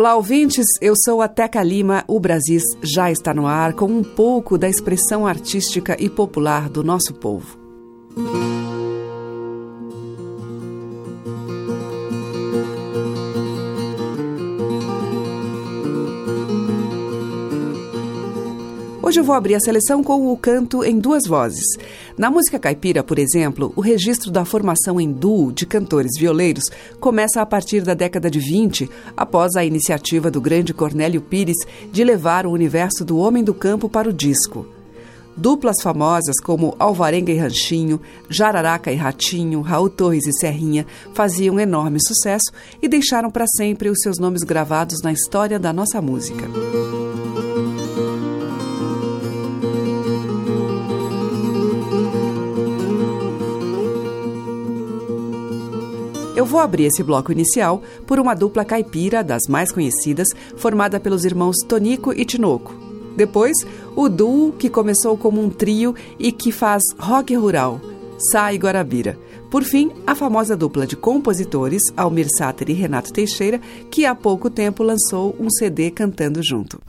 Olá, ouvintes. Eu sou a Teca Lima. O Brasis já está no ar com um pouco da expressão artística e popular do nosso povo. Vou abrir a seleção com o canto em duas vozes. Na música caipira, por exemplo, o registro da formação em duo de cantores violeiros começa a partir da década de 20, após a iniciativa do grande Cornélio Pires de levar o universo do homem do campo para o disco. Duplas famosas como Alvarenga e Ranchinho, Jararaca e Ratinho, Raul Torres e Serrinha faziam enorme sucesso e deixaram para sempre os seus nomes gravados na história da nossa música. Eu vou abrir esse bloco inicial por uma dupla caipira das mais conhecidas, formada pelos irmãos Tonico e Tinoco. Depois, o duo que começou como um trio e que faz rock rural, e Guarabira. Por fim, a famosa dupla de compositores, Almir Sater e Renato Teixeira, que há pouco tempo lançou um CD cantando junto.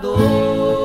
Cantador.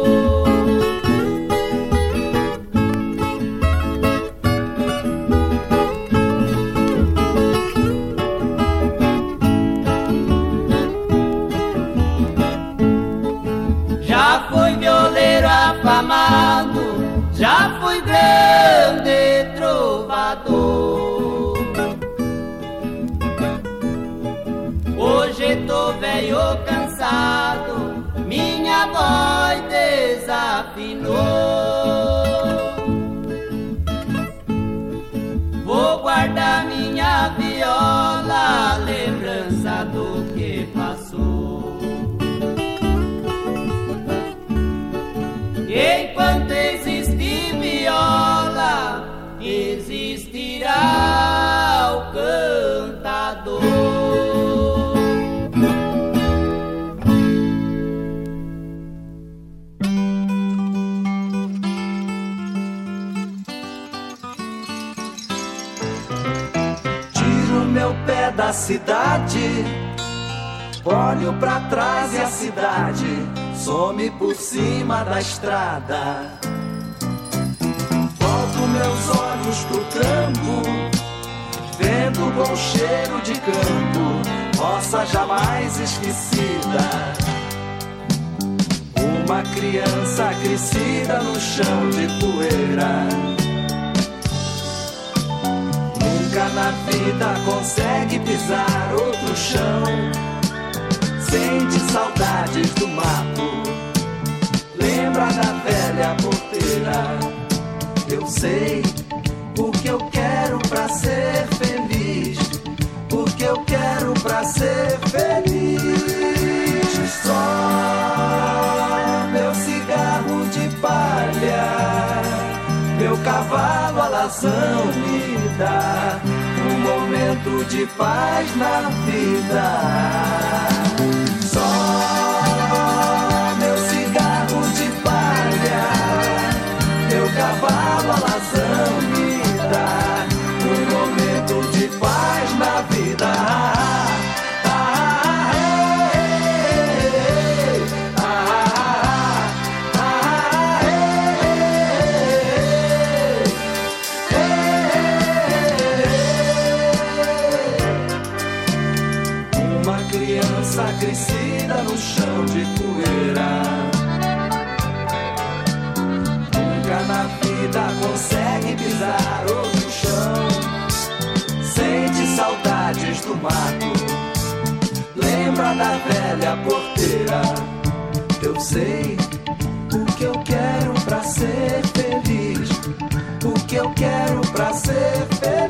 Cidade, olho pra trás e a cidade some por cima da estrada. Volto meus olhos pro campo, vento com cheiro de campo, roça jamais esquecida. Uma criança crescida no chão de poeira. Na vida consegue pisar outro chão. Sente saudades do mato. Lembra da velha porteira. Eu sei o que eu quero pra ser feliz. O que eu quero pra ser feliz. Só meu cigarro de palha, meu cavalo alazão me dá momento de paz na vida. Chão de poeira. Nunca na vida consegue pisar outro chão. Sente saudades do mato. Lembra da velha porteira. Eu sei o que eu quero pra ser feliz. O que eu quero pra ser feliz.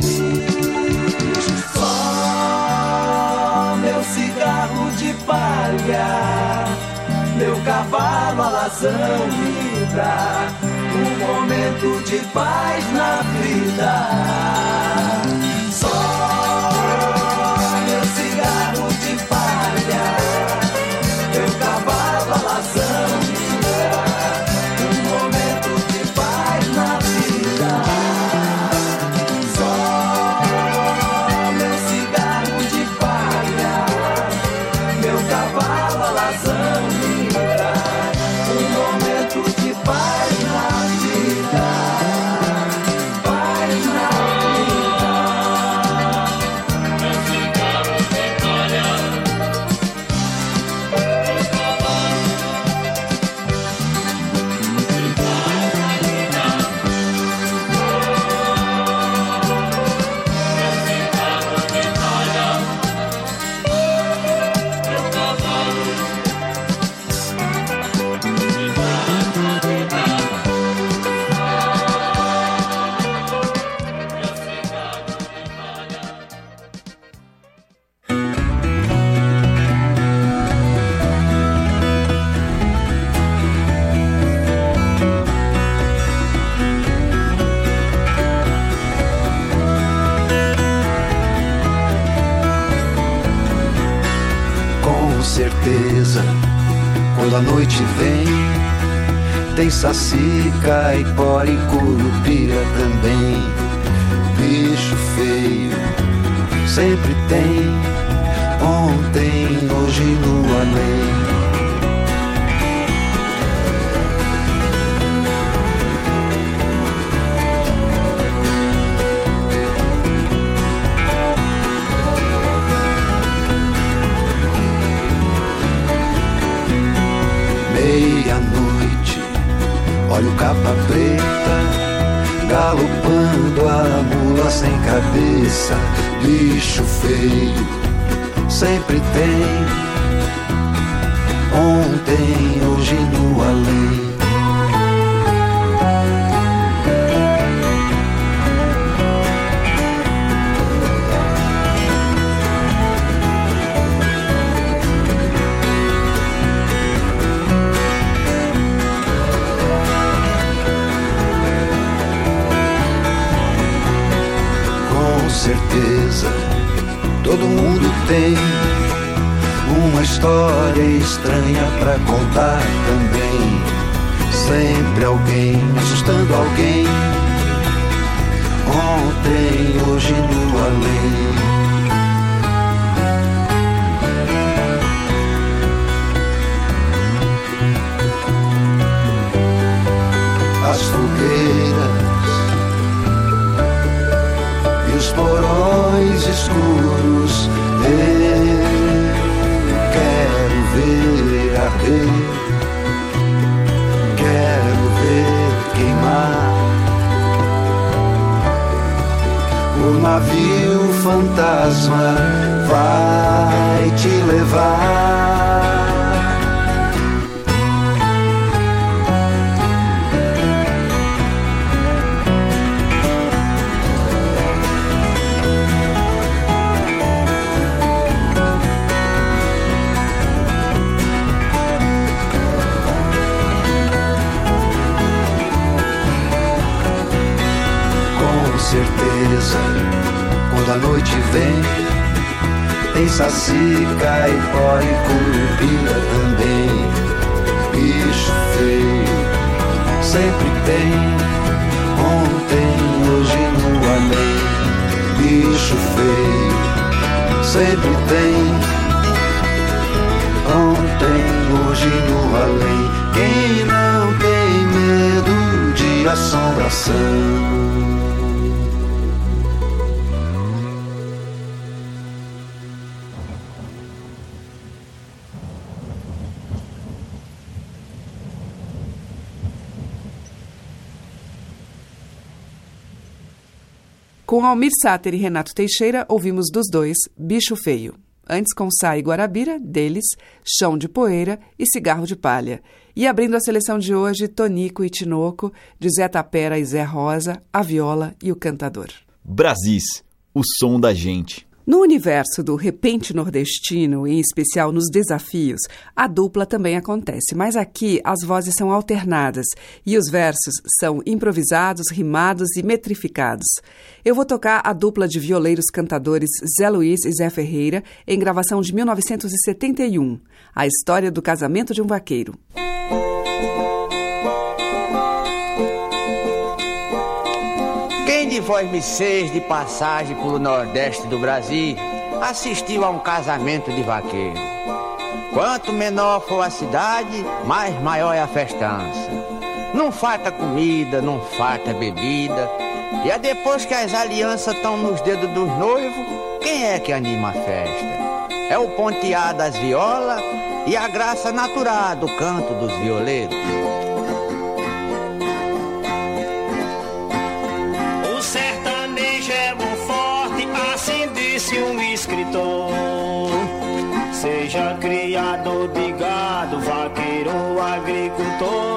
Cavalo alazão me dá um momento de paz na vida. Meia-noite, olha o capa preta, galopando a mula sem cabeça, bicho feio, sempre tem. Ontem, hoje no além. Certeza, todo mundo tem uma história estranha pra contar também. Sempre alguém assustando alguém. Ontem, hoje no além. As escuros. Eu quero ver arder, quero ver queimar o navio fantasma vai te levar. Quando a noite vem, tem saci, caipó e curupira também. Bicho feio, sempre tem. Ontem, hoje no além. Bicho feio, sempre tem. Ontem, hoje no além. Quem não tem medo de assombração? Com Almir Sater e Renato Teixeira, ouvimos dos dois Bicho Feio. Antes com e Guarabira, deles, Chão de Poeira e Cigarro de Palha. E abrindo a seleção de hoje, Tonico e Tinoco, de Zé Tapera e Zé Rosa, a viola e o cantador. Brasis, o som da gente. No universo do repente nordestino, em especial nos desafios, a dupla também acontece, mas aqui as vozes são alternadas e os versos são improvisados, rimados e metrificados. Eu vou tocar a dupla de violeiros cantadores Zé Luiz e Zé Ferreira em gravação de 1971, A História do Casamento de um Vaqueiro. De vós me seis de passagem pelo Nordeste do Brasil assistiu a um casamento de vaqueiro? Quanto menor for a cidade, mais maior é a festança. Não falta comida, não falta bebida. E é depois que as alianças estão nos dedos dos noivos, quem é que anima a festa? É o pontear das violas e a graça natural do canto dos violeiros. Agricultor.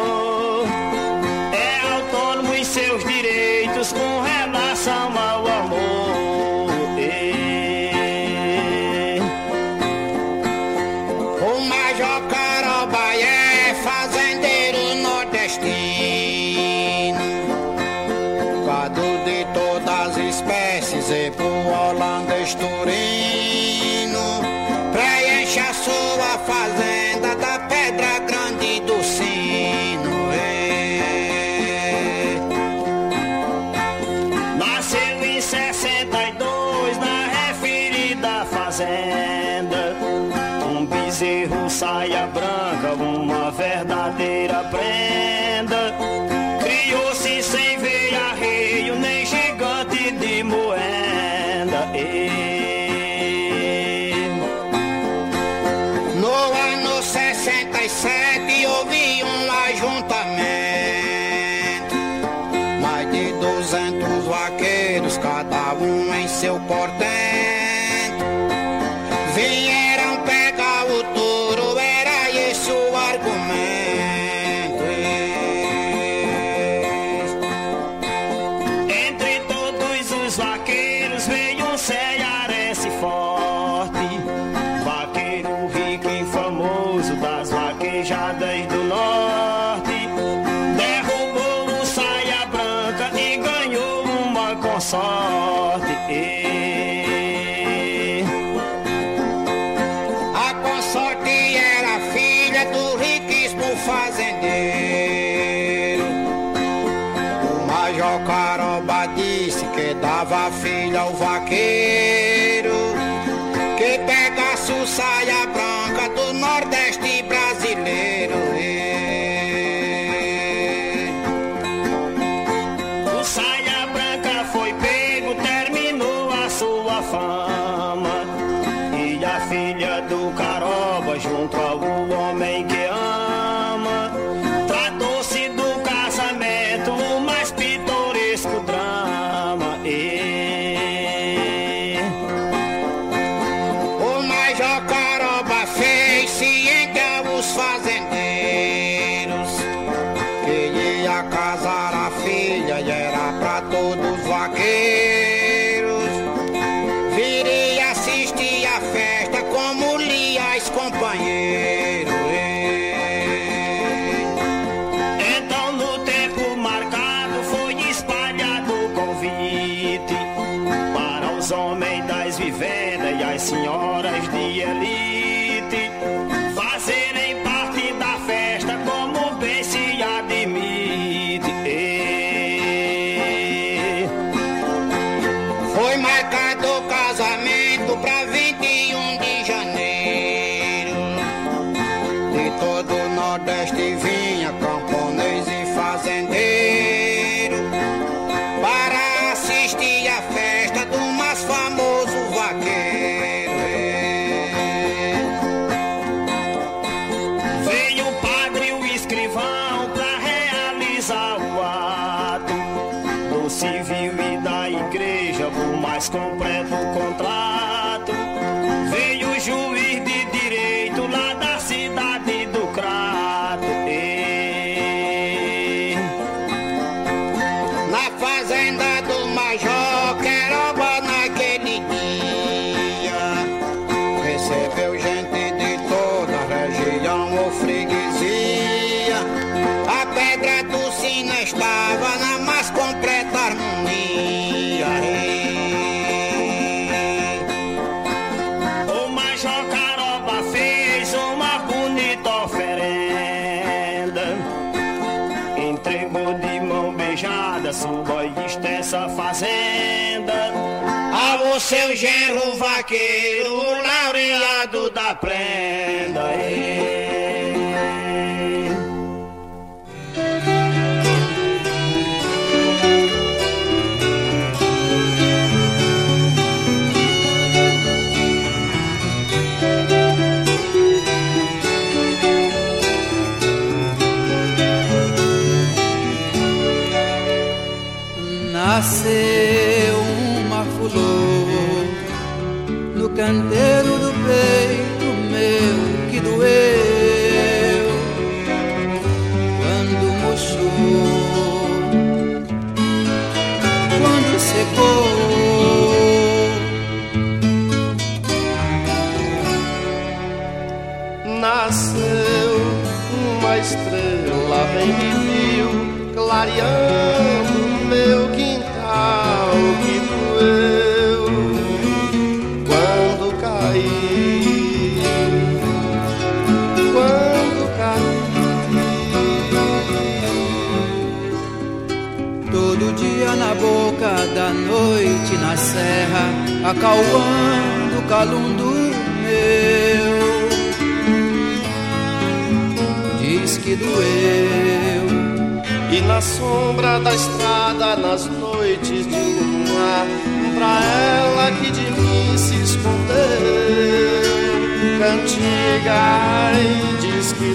Seu genro vaqueiro, laureado da prenda. Nasceu uma flor canteiro do peito meu que doeu quando murchou, quando secou. Nasceu uma estrela, bem me viu, clareando da noite na serra, acalmando o calundo meu. Diz que doeu. E na sombra da estrada, nas noites de lua, pra ela que de mim se escondeu, cantiga ai, diz que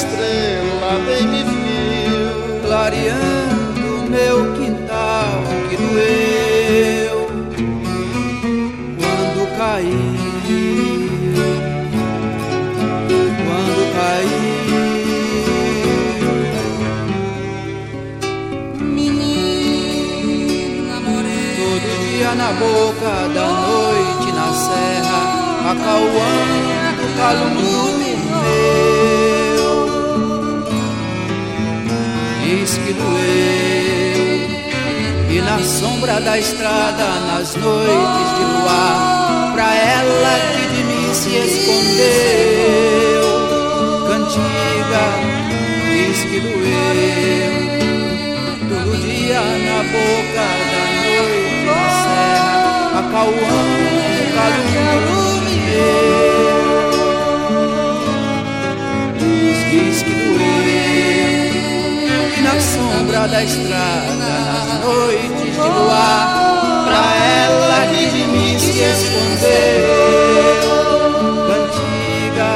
estrela, bem me viu, clareando meu quintal que doeu quando caí. Quando caí. Menina morena, Todo dia na boca da noite na serra, acalmando o Que doeu, e na sombra da estrada, nas noites de luar, pra ela que de mim se escondeu, cantiga, diz que doeu. Todo dia na boca da noite serra, acalmando o calume lembra da estrada nas noites de luar. Pra ela que de mim se escondeu. Cantiga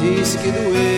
diz que doeu.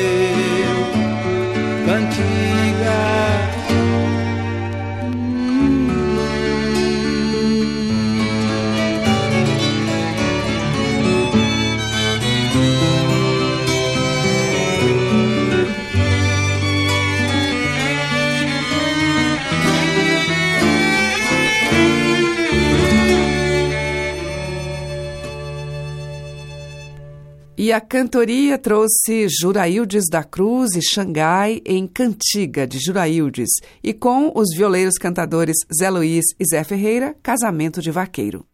E a cantoria trouxe Juraildes da Cruz e Xangai em Cantiga de Juraildes, e com os violeiros cantadores Zé Luiz e Zé Ferreira, Casamento de Vaqueiro.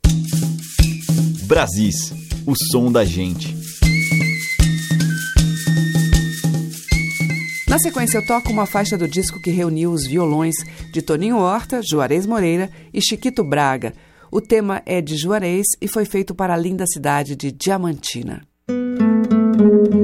Brasis, o som da gente. Na sequência, eu toco uma faixa do disco que reuniu os violões de Toninho Horta, Juarez Moreira e Chiquito Braga. O tema é de Juarez e foi feito para a linda cidade de Diamantina. Com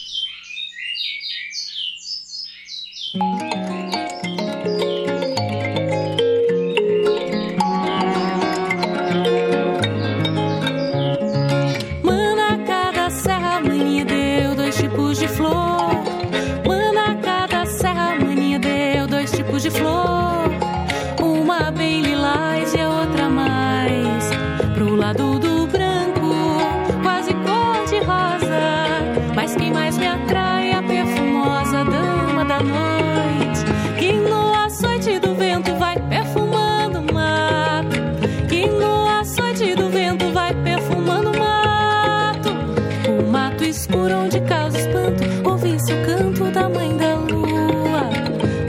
por onde causa espanto, ouvi-se o canto da mãe da lua,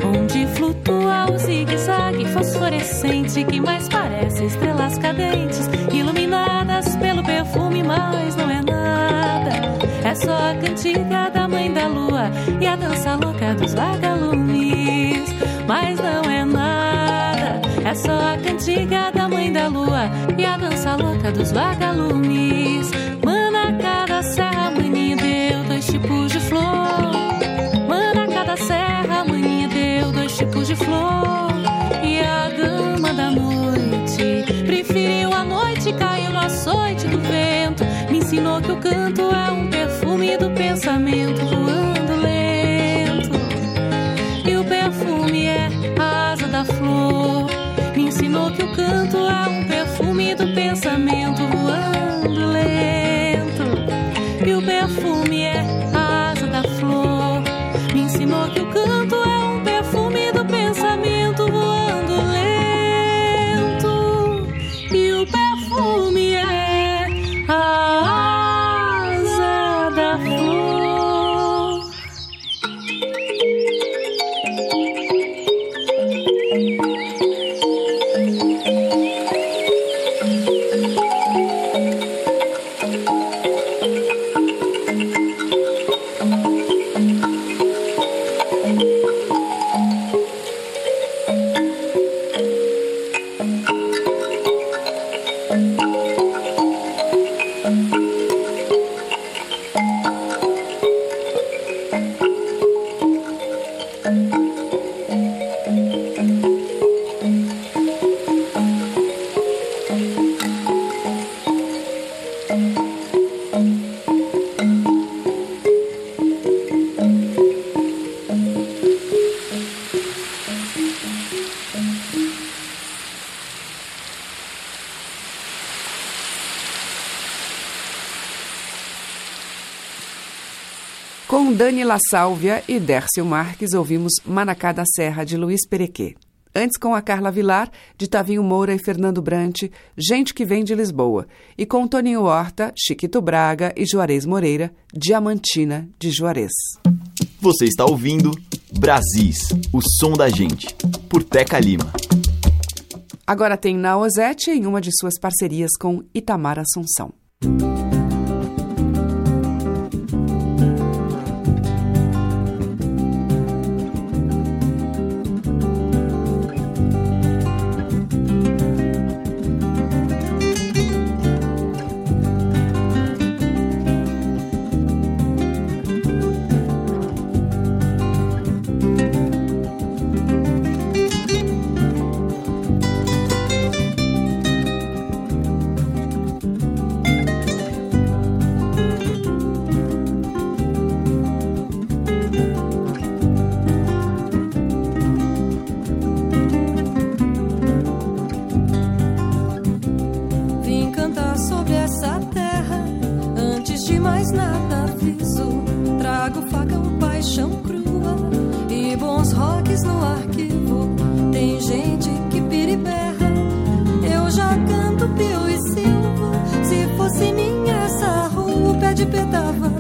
onde flutua o zigue-zague fosforescente que mais parece estrelas cadentes, iluminadas pelo perfume, mas não é nada. É só a cantiga da mãe da lua e a dança louca dos vagalumes, mas não é nada. É só a cantiga da mãe da lua e a dança louca dos vagalumes. canto é um perfume do pensamento voando lento. E o perfume é a asa da flor. Me ensinou que o canto é um perfume do pensamento. Dani La Sálvia e Dércio Marques, ouvimos Manacá da Serra, de Luiz Perequê. Antes, com a Carla Vilar, de Tavinho Moura e Fernando Brant, Gente que Vem de Lisboa. E com Toninho Horta, Chiquito Braga e Juarez Moreira, Diamantina de Juarez. Você está ouvindo Brasis, o som da gente, por Teca Lima. Agora tem Naozete em uma de suas parcerias com Itamar Assunção. metaviso. Trago facão, paixão crua e bons rocks no arquivo. Tem gente que piriberra, eu já canto Pio e silvo. Se fosse minha essa rua, o pé de petava.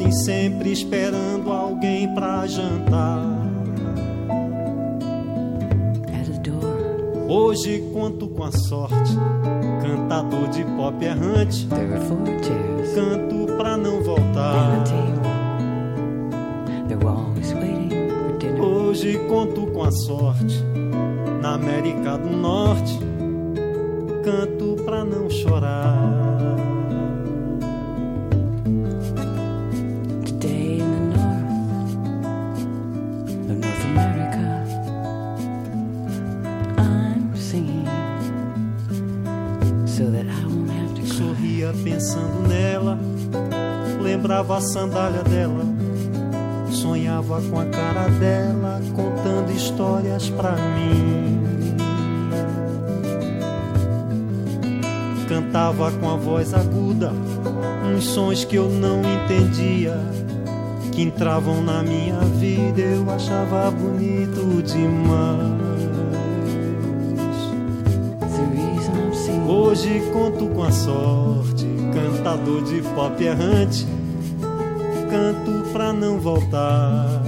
Estivessem sempre esperando alguém pra jantar. Hoje conto com a sorte, cantador de pop errante, canto pra não voltar. Hoje conto com a sorte, na América do Norte, canto pra não chorar. Lembrava a sandália dela, sonhava com a cara dela, contando histórias pra mim. Cantava com a voz aguda, uns sons que eu não entendia, que entravam na minha vida, eu achava bonito demais. Hoje conto com a sorte, cantador de pop errante, canto pra não voltar.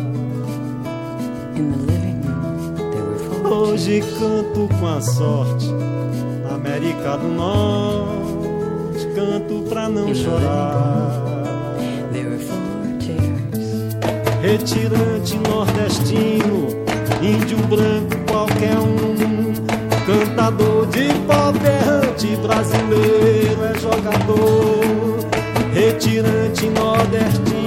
Hoje canto com a sorte, na América do Norte, canto pra não chorar. Retirante nordestino, índio branco qualquer um, cantador de pop errante, brasileiro é jogador. Retirante nordestino,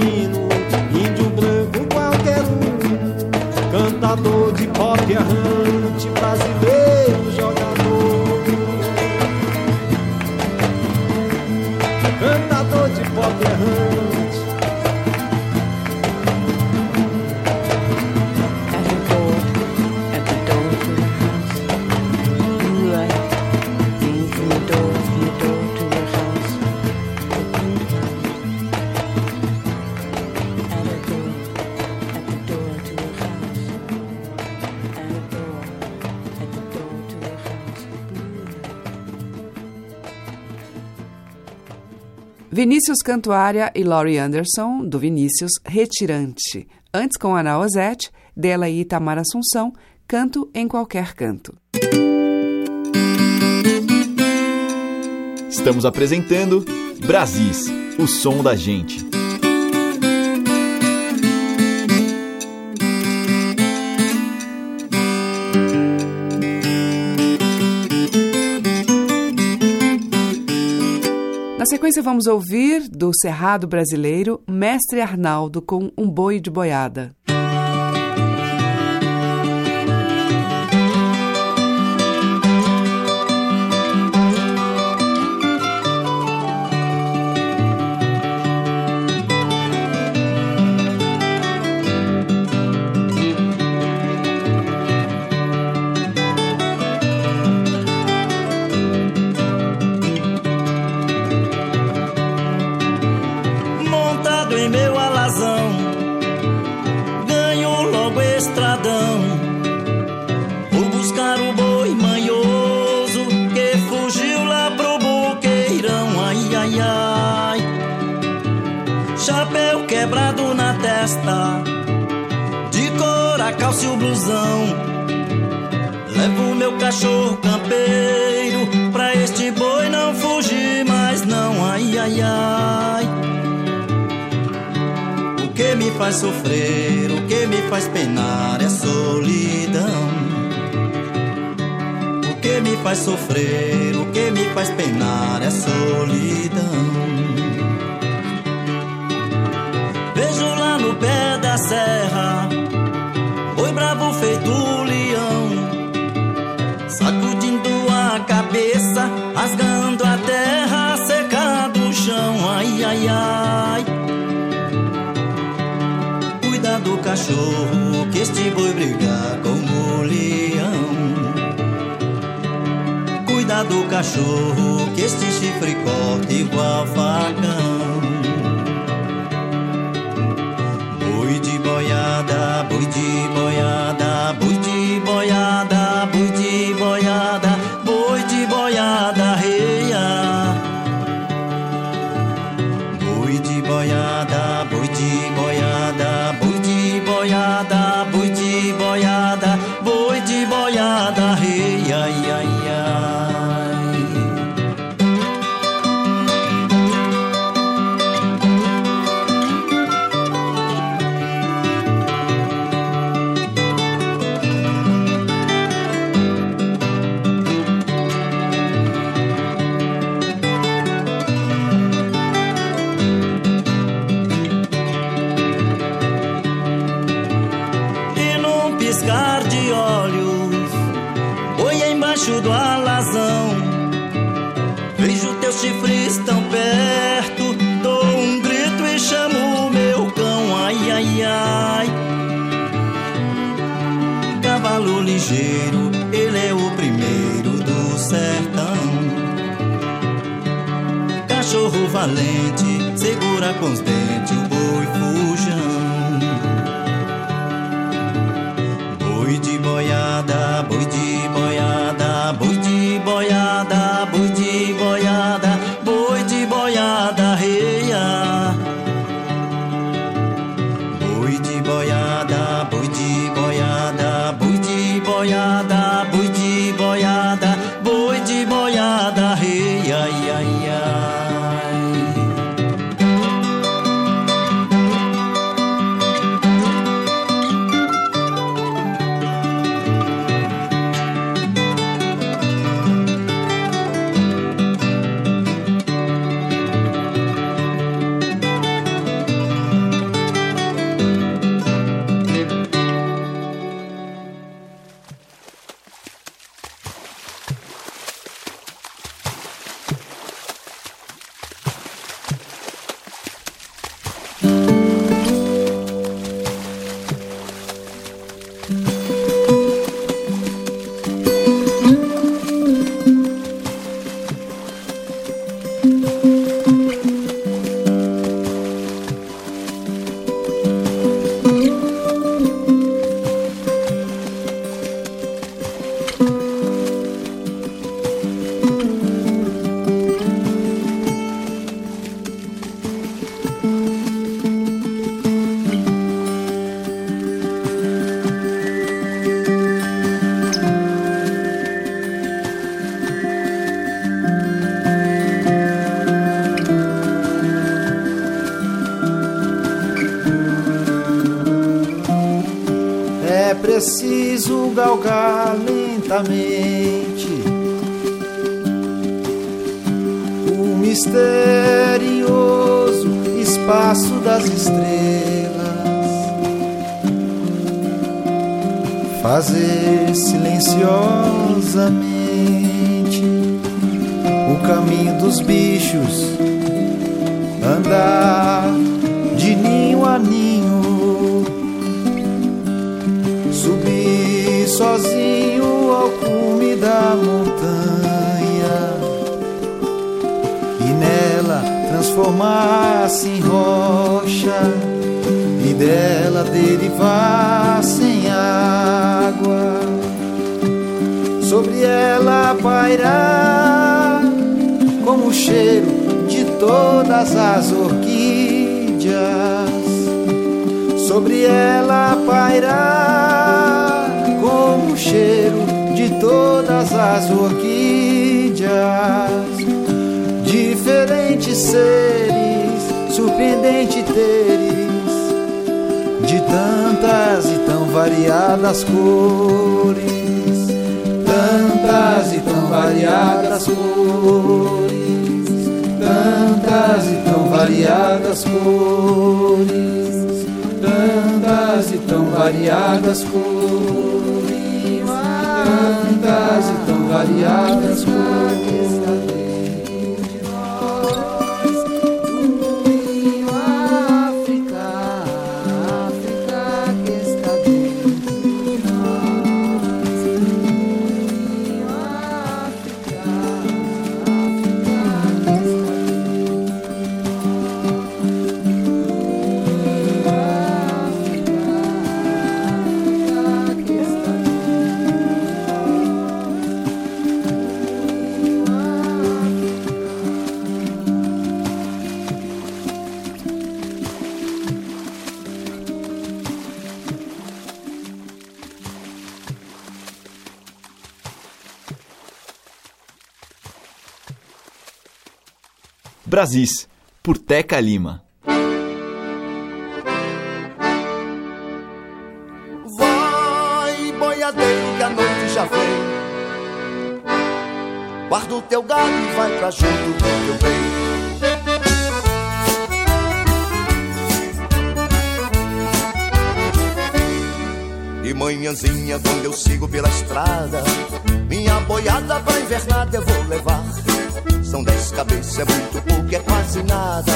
cantador de pop errante, brasileiro Vinícius Cantuária e Laurie Anderson, do Vinícius Retirante. Antes com Ana Ozette, dela e Itamar Assunção, Canto em Qualquer Canto. Estamos apresentando Brasis, o som da gente. Na sequência, vamos ouvir do Cerrado Brasileiro Mestre Arnaldo com Um Boi de Boiada. festa. De cora, calça o blusão. Levo meu cachorro campeiro. Pra este boi não fugir mais, não. Ai, ai, ai. O que me faz sofrer, o que me faz penar é solidão. O que me faz sofrer, o que me faz penar é solidão. serra, boi bravo feito leão, sacudindo a cabeça, rasgando a terra seca do chão. Ai, ai, ai. Cuida do cachorro, que este boi brigar com o leão. Cuida do cachorro, que este chifre corta igual facão. bábui todas as orquídeas, diferentes seres, surpreendente teres, de tantas e tão variadas cores, tantas e tão variadas cores, tantas e tão variadas cores, tantas e tão variadas cores tantas tão variadas cores. Brasis, por Teca Lima. Vai, boiadeiro, que a noite já vem. Guarda o teu gado e vai pra junto do teu bem. De manhãzinha, quando eu sigo pela estrada, minha boiada pra invernada eu vou levar. São dez cabeças, é muito pouco, é quase nada.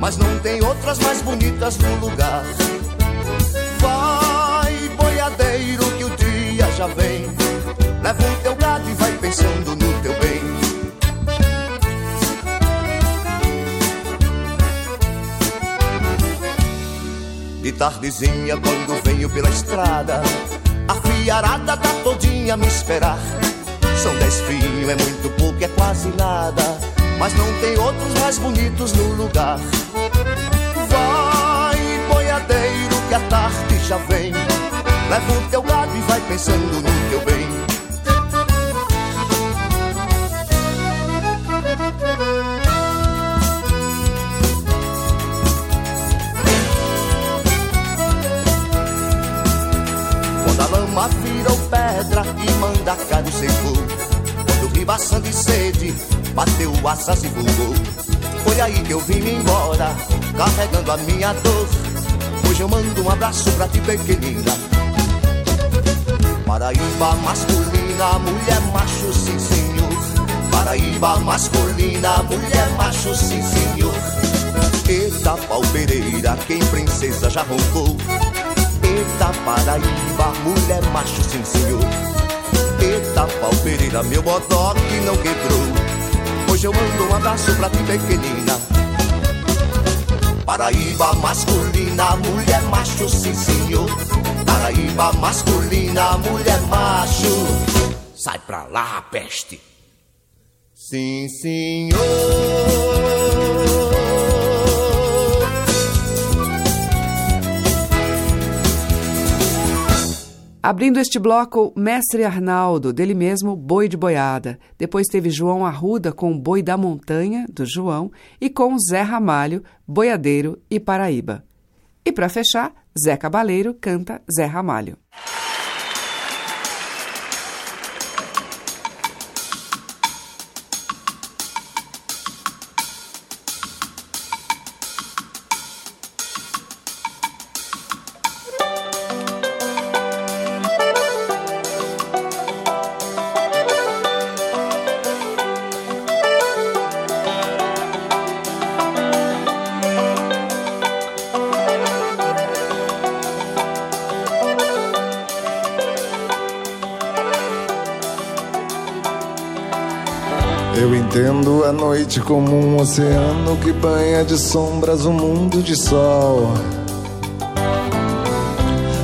Mas não tem outras mais bonitas no lugar. Vai, boiadeiro, que o dia já vem. Leva o teu gado e vai pensando no teu bem. De tardezinha, quando venho pela estrada, a fiarada tá todinha a me esperar. São dez fios, é muito pouco, é quase nada. Mas não tem outros mais bonitos no lugar. Vai, boiadeiro, que a tarde já vem. Leva o teu gado e vai pensando no teu bem. Quando a lama virou pedra e manda caro secou Quando ribaçando de sede bateu asas e voou Foi aí que eu vim embora, carregando a minha dor. Hoje eu mando um abraço pra ti pequenina. Paraíba masculina, mulher macho, sim senhor. Paraíba masculina, mulher macho, sim senhor. Eita pau Pereira, quem princesa já roncou Eita Paraíba, mulher macho, sim senhor Eita pau Pereira, meu bodó que não quebrou. Hoje eu mando um abraço pra ti pequenina. Paraíba masculina, mulher macho, sim senhor Paraíba masculina, mulher macho. Sai pra lá, peste. Sim senhor Abrindo este bloco, Mestre Arnaldo, dele mesmo, Boi de Boiada. Depois teve João Arruda com Boi da Montanha, do João, e com Zé Ramalho, Boiadeiro e Paraíba. E para fechar, Zé Cabaleiro canta Zé Ramalho. Como um oceano que banha de sombras um mundo de sol.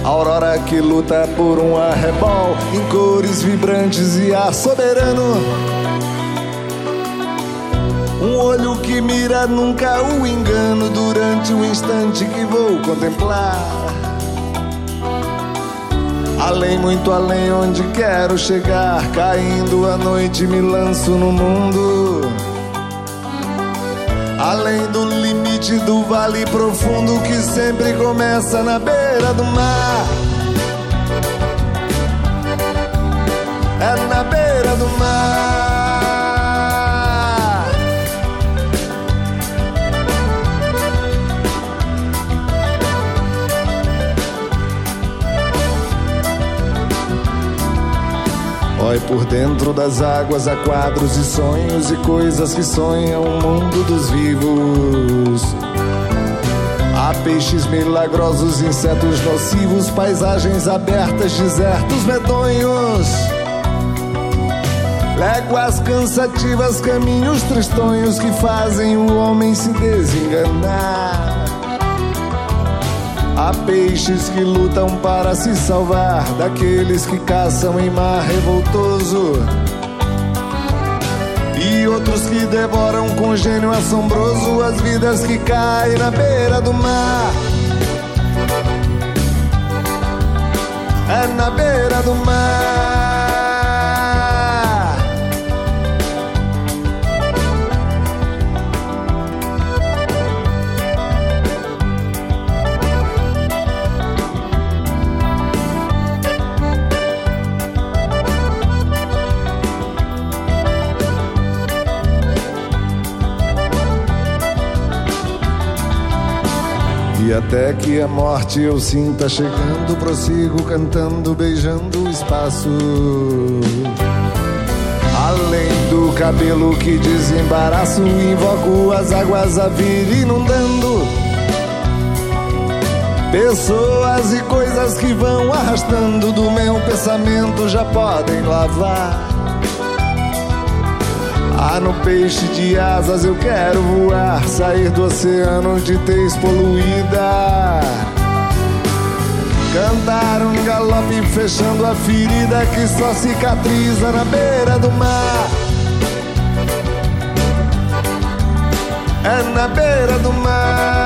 Aurora que luta por um arrebol em cores vibrantes e ar soberano. Um olho que mira nunca o engano durante o instante que vou contemplar. Além, muito além, onde quero chegar. Caindo a noite, me lanço no mundo. Além do limite do vale profundo que sempre começa na beira do mar. É na beira do mar. Por dentro das águas há quadros e sonhos e coisas que sonham o mundo dos vivos. Há peixes milagrosos, insetos nocivos, paisagens abertas, desertos medonhos. Léguas cansativas, caminhos tristonhos que fazem o homem se desenganar. Há peixes que lutam para se salvar daqueles que caçam em mar revoltoso. E outros que devoram com gênio assombroso as vidas que caem na beira do mar. É na beira do mar. Até que a morte eu sinta chegando, prossigo cantando, beijando o espaço. Além do cabelo que desembaraço, invoco as águas a vir inundando. Pessoas e coisas que vão arrastando do meu pensamento já podem lavar. No peixe de asas eu quero voar, sair do oceano de tez poluída. Cantar um galope fechando a ferida que só cicatriza na beira do mar. É na beira do mar.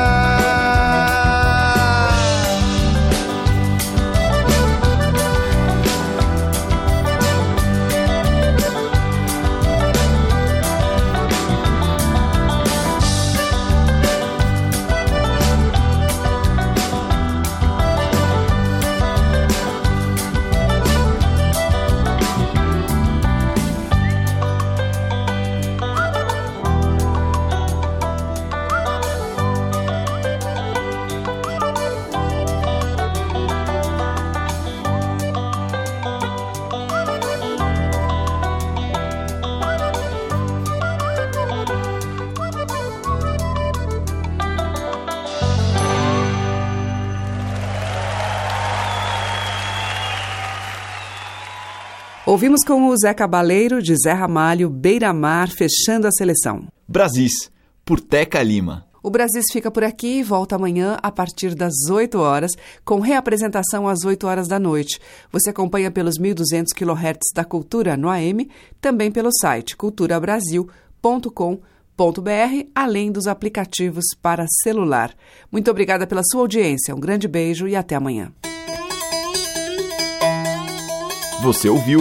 Ouvimos com o Zé Cabaleiro, de Zé Ramalho, Beira Mar, fechando a seleção. Brasis, por Teca Lima. O Brasis fica por aqui e volta amanhã a partir das 8 horas, com reapresentação às 8 horas da noite. Você acompanha pelos 1.200 kHz da Cultura no AM, também pelo site culturabrasil.com.br, além dos aplicativos para celular. Muito obrigada pela sua audiência, um grande beijo e até amanhã. Você ouviu